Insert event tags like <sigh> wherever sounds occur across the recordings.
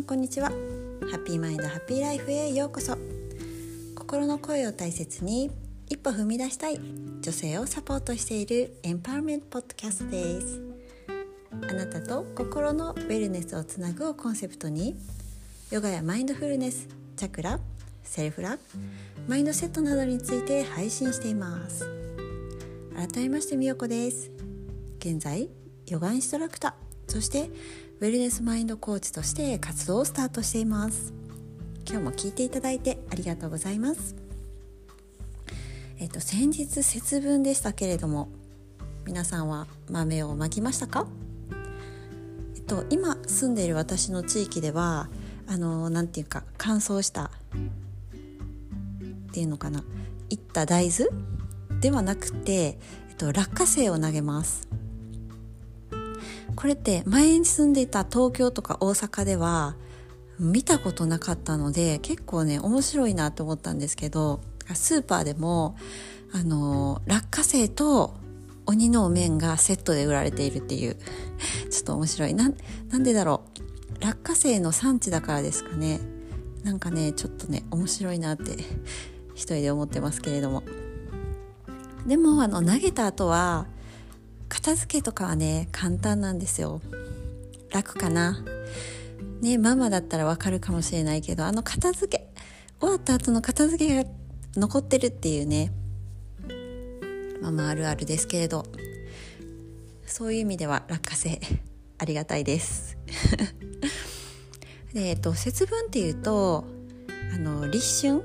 んこんにちは。ハッピーマインドハッピーライフへようこそ。心の声を大切に一歩踏み出したい女性をサポートしているエンパワーメントポッドキャストです。あなたと心のウェルネスをつなぐをコンセプトにヨガやマインドフルネスチャクラセルフラマインドセットなどについて配信しています。改めましてみよこです。現在ヨガインストラクターそしてウェルネスマインドコーチとして活動をスタートしています。今日も聞いていただいてありがとうございます。えっと先日節分でしたけれども皆さんは豆をまきましたか？えっと今住んでいる私の地域ではあのなんていうか乾燥したっていうのかないった大豆ではなくて、えっと、落花生を投げます。これって前に住んでいた東京とか大阪では見たことなかったので結構ね面白いなと思ったんですけどスーパーでもあの落花生と鬼のお面がセットで売られているっていう <laughs> ちょっと面白い。ななんでだろう。落花生の産地だからですかね。なんかねちょっとね面白いなって一人で思ってますけれども。でもあの投げた後は片付けとかはね簡単なんですよ。楽かな。ねママだったらわかるかもしれないけどあの片付け終わった後の片付けが残ってるっていうねママあるあるですけれどそういう意味では落花生ありがたいです。<laughs> で、えっと、節分っていうとあの立春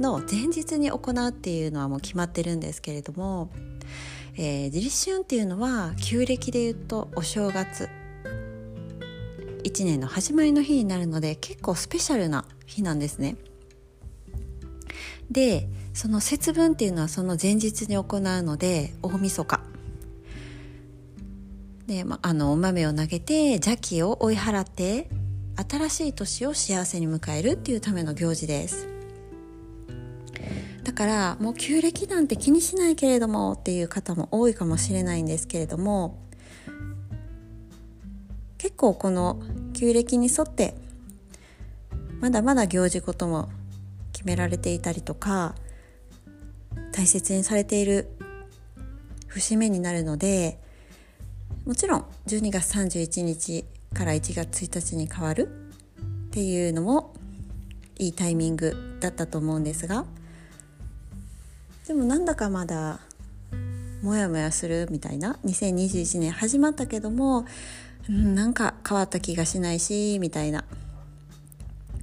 の前日に行うっていうのはもう決まってるんですけれどもえー、立春っていうのは旧暦で言うとお正月1年の始まりの日になるので結構スペシャルな日なんですね。でその節分っていうのはその前日に行うので大晦日で、ま、あのお豆を投げて邪気を追い払って新しい年を幸せに迎えるっていうための行事です。だからもう旧暦なんて気にしないけれどもっていう方も多いかもしれないんですけれども結構この旧暦に沿ってまだまだ行事ことも決められていたりとか大切にされている節目になるのでもちろん12月31日から1月1日に変わるっていうのもいいタイミングだったと思うんですがでもなんだかまだモヤモヤするみたいな2021年始まったけども、うん、なんか変わった気がしないしみたいな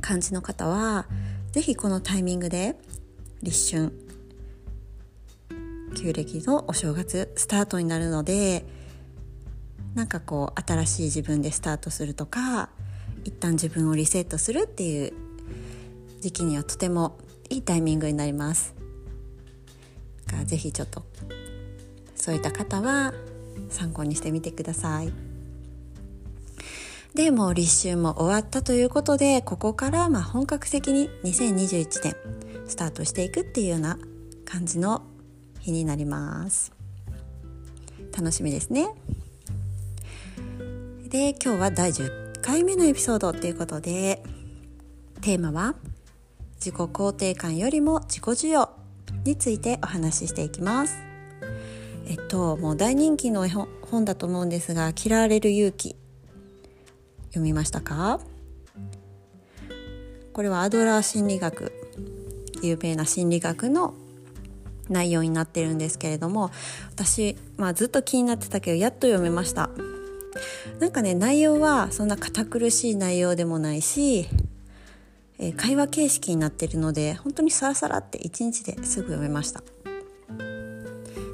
感じの方は是非このタイミングで立春旧暦のお正月スタートになるのでなんかこう新しい自分でスタートするとか一旦自分をリセットするっていう時期にはとてもいいタイミングになります。かぜひちょっとそういった方は参考にしてみてください。でもう立春も終わったということでここからまあ本格的に2021年スタートしていくっていうような感じの日になります。楽しみですね。で今日は第10回目のエピソードということでテーマは自己肯定感よりも自己需要。についてお話ししていきます。えっともう大人気の本だと思うんですが「嫌われる勇気」読みましたか？これはアドラー心理学有名な心理学の内容になってるんですけれども私、まあ、ずっと気になってたけどやっと読めました。なんかね内容はそんな堅苦しい内容でもないしえ、会話形式になってるので本当にサラサラって1日ですぐ読めました。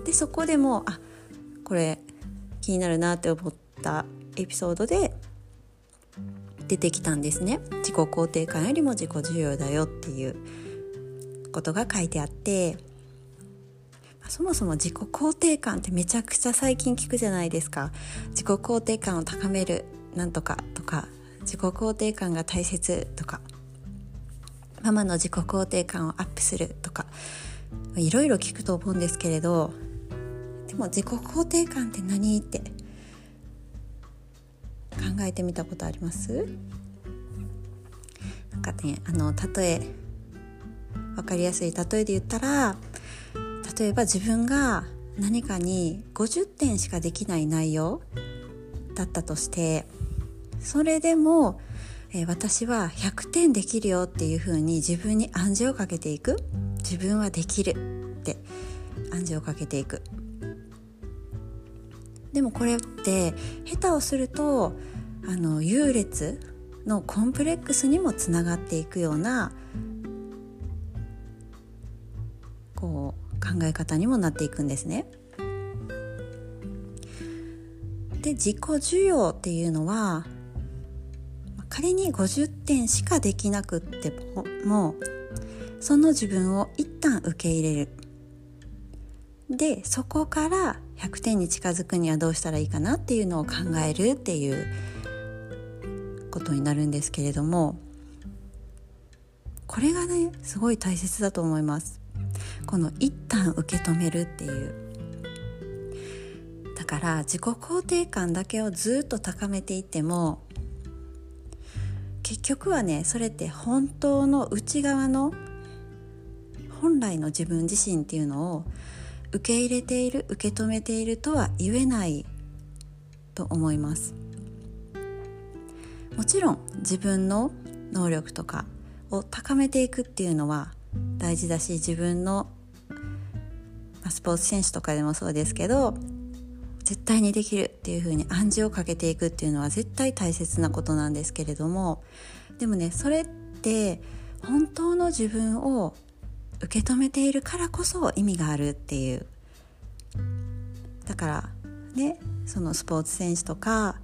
でそこでもあこれ気になるなって思ったエピソードで出てきたんですね。自己肯定感よりも自己需要だよっていうことが書いてあってそもそも自己肯定感ってめちゃくちゃ最近聞くじゃないですか。自己肯定感を高めるなんとかとか自己肯定感が大切とか。ママの自己肯定感をアップするとかいろいろ聞くと思うんですけれどでも自己肯定感って何って考えてみたことあります？なんかねあの例え分かりやすい。例えで言ったら例えば自分が何かに50点しかできない内容だったとしてそれでも、え、私は100点できるよっていうふうに自分に暗示をかけていく。自分はできるって。暗示をかけていく。でもこれって下手をするとあの優劣のコンプレックスにもつながっていくようなこう考え方にもなっていくんですね。で自己需要っていうのは仮に50点しかできなくってもその自分を一旦受け入れる。でそこから100点に近づくにはどうしたらいいかなっていうのを考えるっていうことになるんですけれどもこれがねすごい大切だと思います。この一旦受け止めるっていう。だから自己肯定感だけをずっと高めていっても結局はねそれって本当の内側の本来の自分自身っていうのを受け入れている受け止めているとは言えないと思います。もちろん自分の能力とかを高めていくっていうのは大事だし自分のスポーツ選手とかでもそうですけど絶対にできるっていう風に暗示をかけていくっていうのは絶対大切なことなんですけれどもでもねそれって本当の自分を受け止めているからこそ意味があるっていう。だからねそのスポーツ選手とか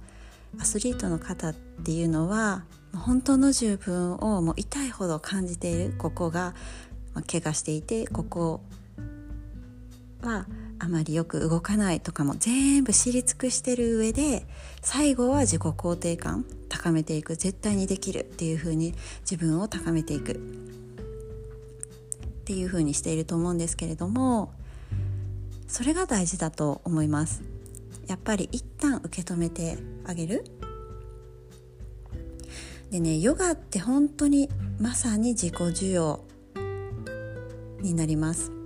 アスリートの方っていうのは本当の自分をもう痛いほど感じているここが怪我していてここはあまりよく動かないとかも全部知り尽くしてる上で最後は自己肯定感高めていく。絶対にできるっていう風に自分を高めていく。っていう風にしていると思うんですけれどもそれが大事だと思います。やっぱり一旦受け止めてあげる。でねヨガって本当にまさに自己需要になります。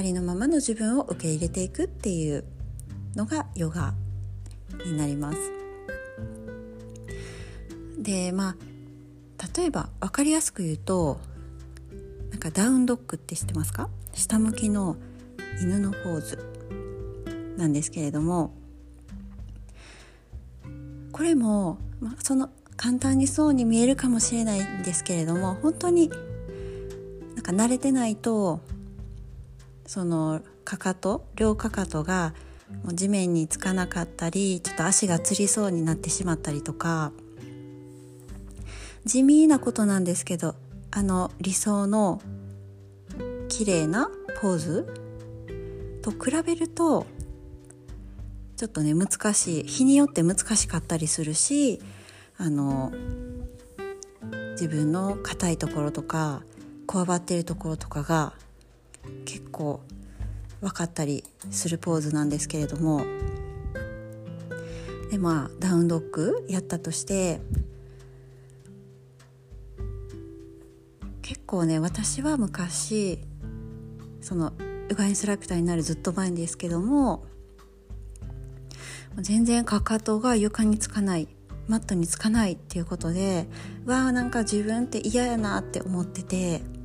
ありのままの自分を受け入れていくっていうのがヨガになります。でまあ例えば分かりやすく言うとなんかダウンドッグって知ってますか？下向きの犬のポーズなんですけれどもこれも、まあ、その簡単にそうに見えるかもしれないんですけれども本当になんか慣れてないとそのかかと両かかとがもう地面につかなかったりちょっと足がつりそうになってしまったりとか地味なことなんですけどあの理想の綺麗なポーズと比べるとちょっとね難しい。日によって難しかったりするしあの自分の硬いところとかこわばっているところとかが結構分かったりするポーズなんですけれども。でまあダウンドッグやったとして結構ね私は昔そのヨガインストラクターになるずっと前ですけども全然かかとが床につかないマットにつかないっていうことでわあなんか自分って嫌やなって思ってて。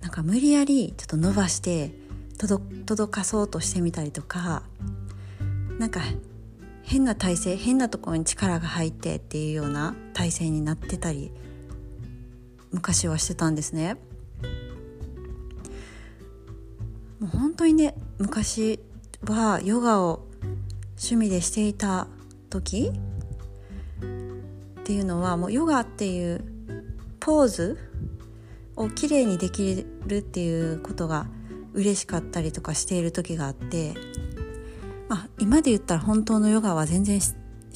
なんか無理やりちょっと伸ばして届かそうとしてみたりとかなんか変な体勢変なところに力が入ってっていうような体勢になってたり昔はしてたんですね。もう本当にね昔はヨガを趣味でしていた時っていうのはもうヨガっていうポーズをきれいにできるっていうことが嬉しかったりとかしている時があって、まあ、今で言ったら本当のヨガは全然し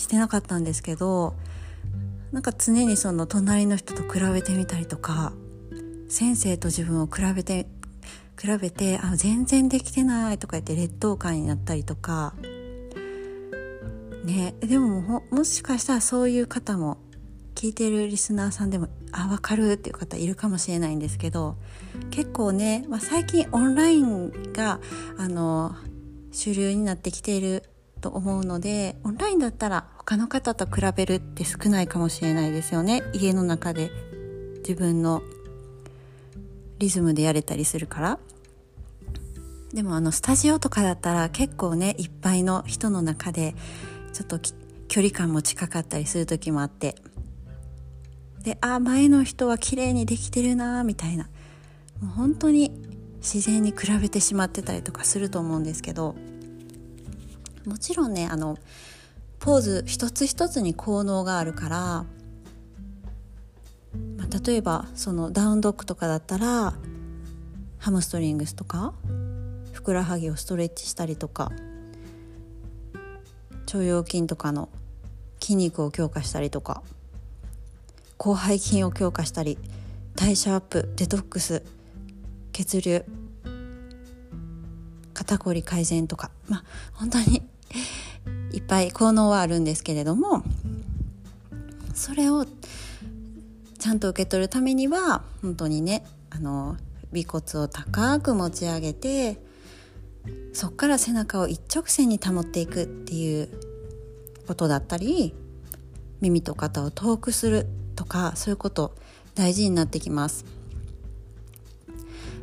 てなかったんですけどなんか常にその隣の人と比べてみたりとか先生と自分を比べて比べてあ全然できてないとか言って劣等感になったりとか。ねでももしかしたらそういう方も聞いてるリスナーさんでもあ分かるっていう方いるかもしれないんですけど結構ね、まあ、最近オンラインがあの主流になってきていると思うのでオンラインだったら他の方と比べるって少ないかもしれないですよね。家の中で自分のリズムでやれたりするから。でもあのスタジオとかだったら結構ねいっぱいの人の中でちょっと距離感も近かったりする時もあって。であ前の人は綺麗にできてるなみたいな。もう本当に自然に比べてしまってたりとかすると思うんですけど。もちろんねあのポーズ一つ一つに効能があるから、まあ、例えばそのダウンドッグとかだったらハムストリングスとかふくらはぎをストレッチしたりとか腸腰筋とかの筋肉を強化したりとか。広背筋を強化したり代謝アップデトックス血流肩こり改善とかまあ本当に <laughs> いっぱい効能はあるんですけれどもそれをちゃんと受け取るためには本当にねあの尾骨を高く持ち上げてそこから背中を一直線に保っていくっていうことだったり耳と肩を遠くするとかそういうこと大事になってきます。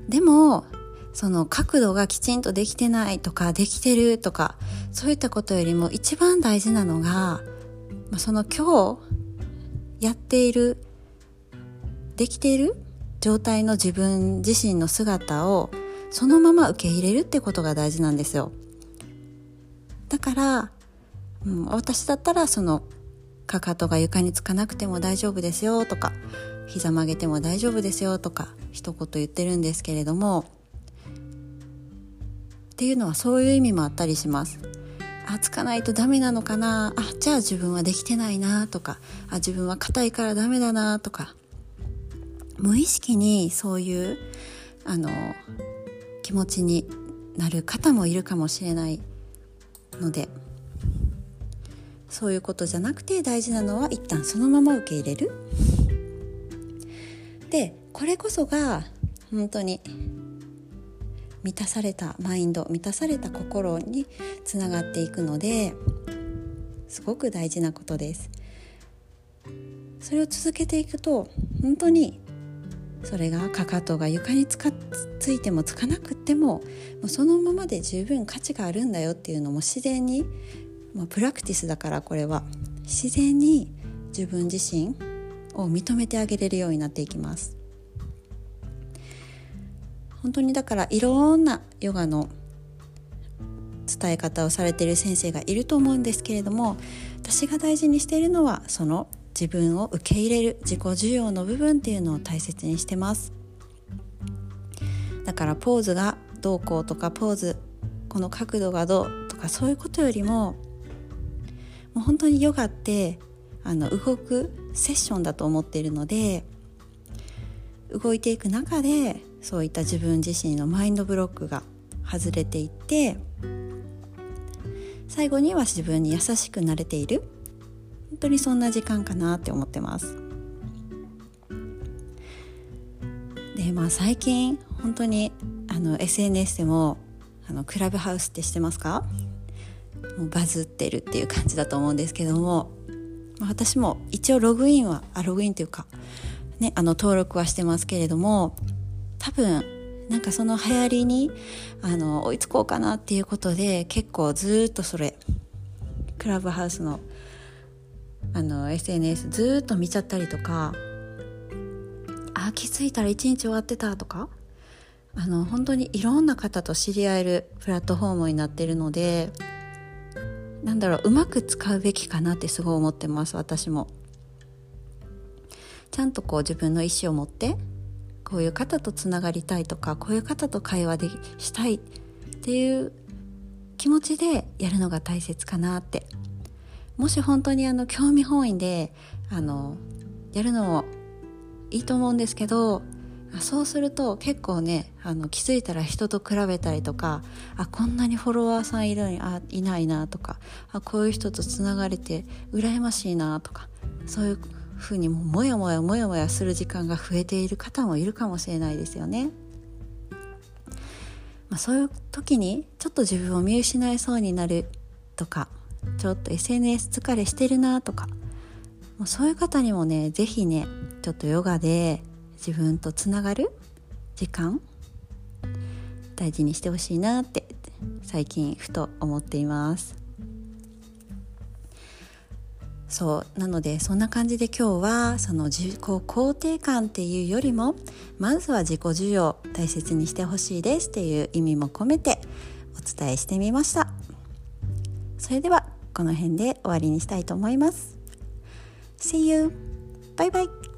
でもその角度がきちんとできてないとかできてるとかそういったことよりも一番大事なのがその今日やっているできている状態の自分自身の姿をそのまま受け入れるってことが大事なんですよ。だから、うん、私だったらそのかかとが床につかなくても大丈夫ですよとか膝曲げても大丈夫ですよとか一言言ってるんですけれどもっていうのはそういう意味もあったりします。あつかないとダメなのかな。あじゃあ自分はできてないなとかあ自分は硬いからダメだなとか。無意識にそういうあの気持ちになる方もいるかもしれないのでそういうことじゃなくて大事なのは一旦そのまま受け入れる。でこれこそが本当に満たされたマインド満たされた心につながっていくのですごく大事なことです。それを続けていくと本当にそれがかかとが床につかついてもつかなくってももうそのままで十分価値があるんだよっていうのも自然に、まあ、プラクティスだからこれは自然に自分自身を認めてあげれるようになっていきます。本当にだからいろんなヨガの伝え方をされてる先生がいると思うんですけれども私が大事にしているのはその自分を受け入れる自己需要の部分っていうのを大切にしてます。だからポーズがどうこうとかポーズこの角度がどうとかそういうことよりももう本当にヨガってあの動くセッションだと思っているので動いていく中でそういった自分自身のマインドブロックが外れていって最後には自分に優しくなれている。本当にそんな時間かなって思ってます。でまあ最近本当にあの SNS でもあのクラブハウスって知ってますか？もうバズってるっていう感じだと思うんですけども、私も一応ログインはあログインというか、ね、あの登録はしてますけれども多分なんかその流行りにあの追いつこうかなっていうことで結構ずっとそれクラブハウスのあの SNS ずっと見ちゃったりとかあ気づいたら一日終わってたとかあの本当にいろんな方と知り合えるプラットフォームになってるのでなんだろううまく使うべきかなってすごい思ってます私も。ちゃんとこう自分の意思を持ってこういう方とつながりたいとかこういう方と会話でしたいっていう気持ちでやるのが大切かなって。もし本当にあの興味本位であのやるのもいいと思うんですけどそうすると結構ねあの気づいたら人と比べたりとかあこんなにフォロワーさんいるのにあいないなとかあこういう人とつながれて羨ましいなとかそういうふうにももやもやもやもやする時間が増えている方もいるかもしれないですよね。まあ、そういう時にちょっと自分を見失いそうになるとかちょっと SNS 疲れしてるなとかもうそういう方にもね是非ねちょっとヨガで自分とつながる時間？大事にしてほしいなって最近ふと思っています。そうなのでそんな感じで今日はその自己肯定感っていうよりもまずは自己需要大切にしてほしいですっていう意味も込めてお伝えしてみました。それではこの辺で終わりにしたいと思います。See you! バイバイ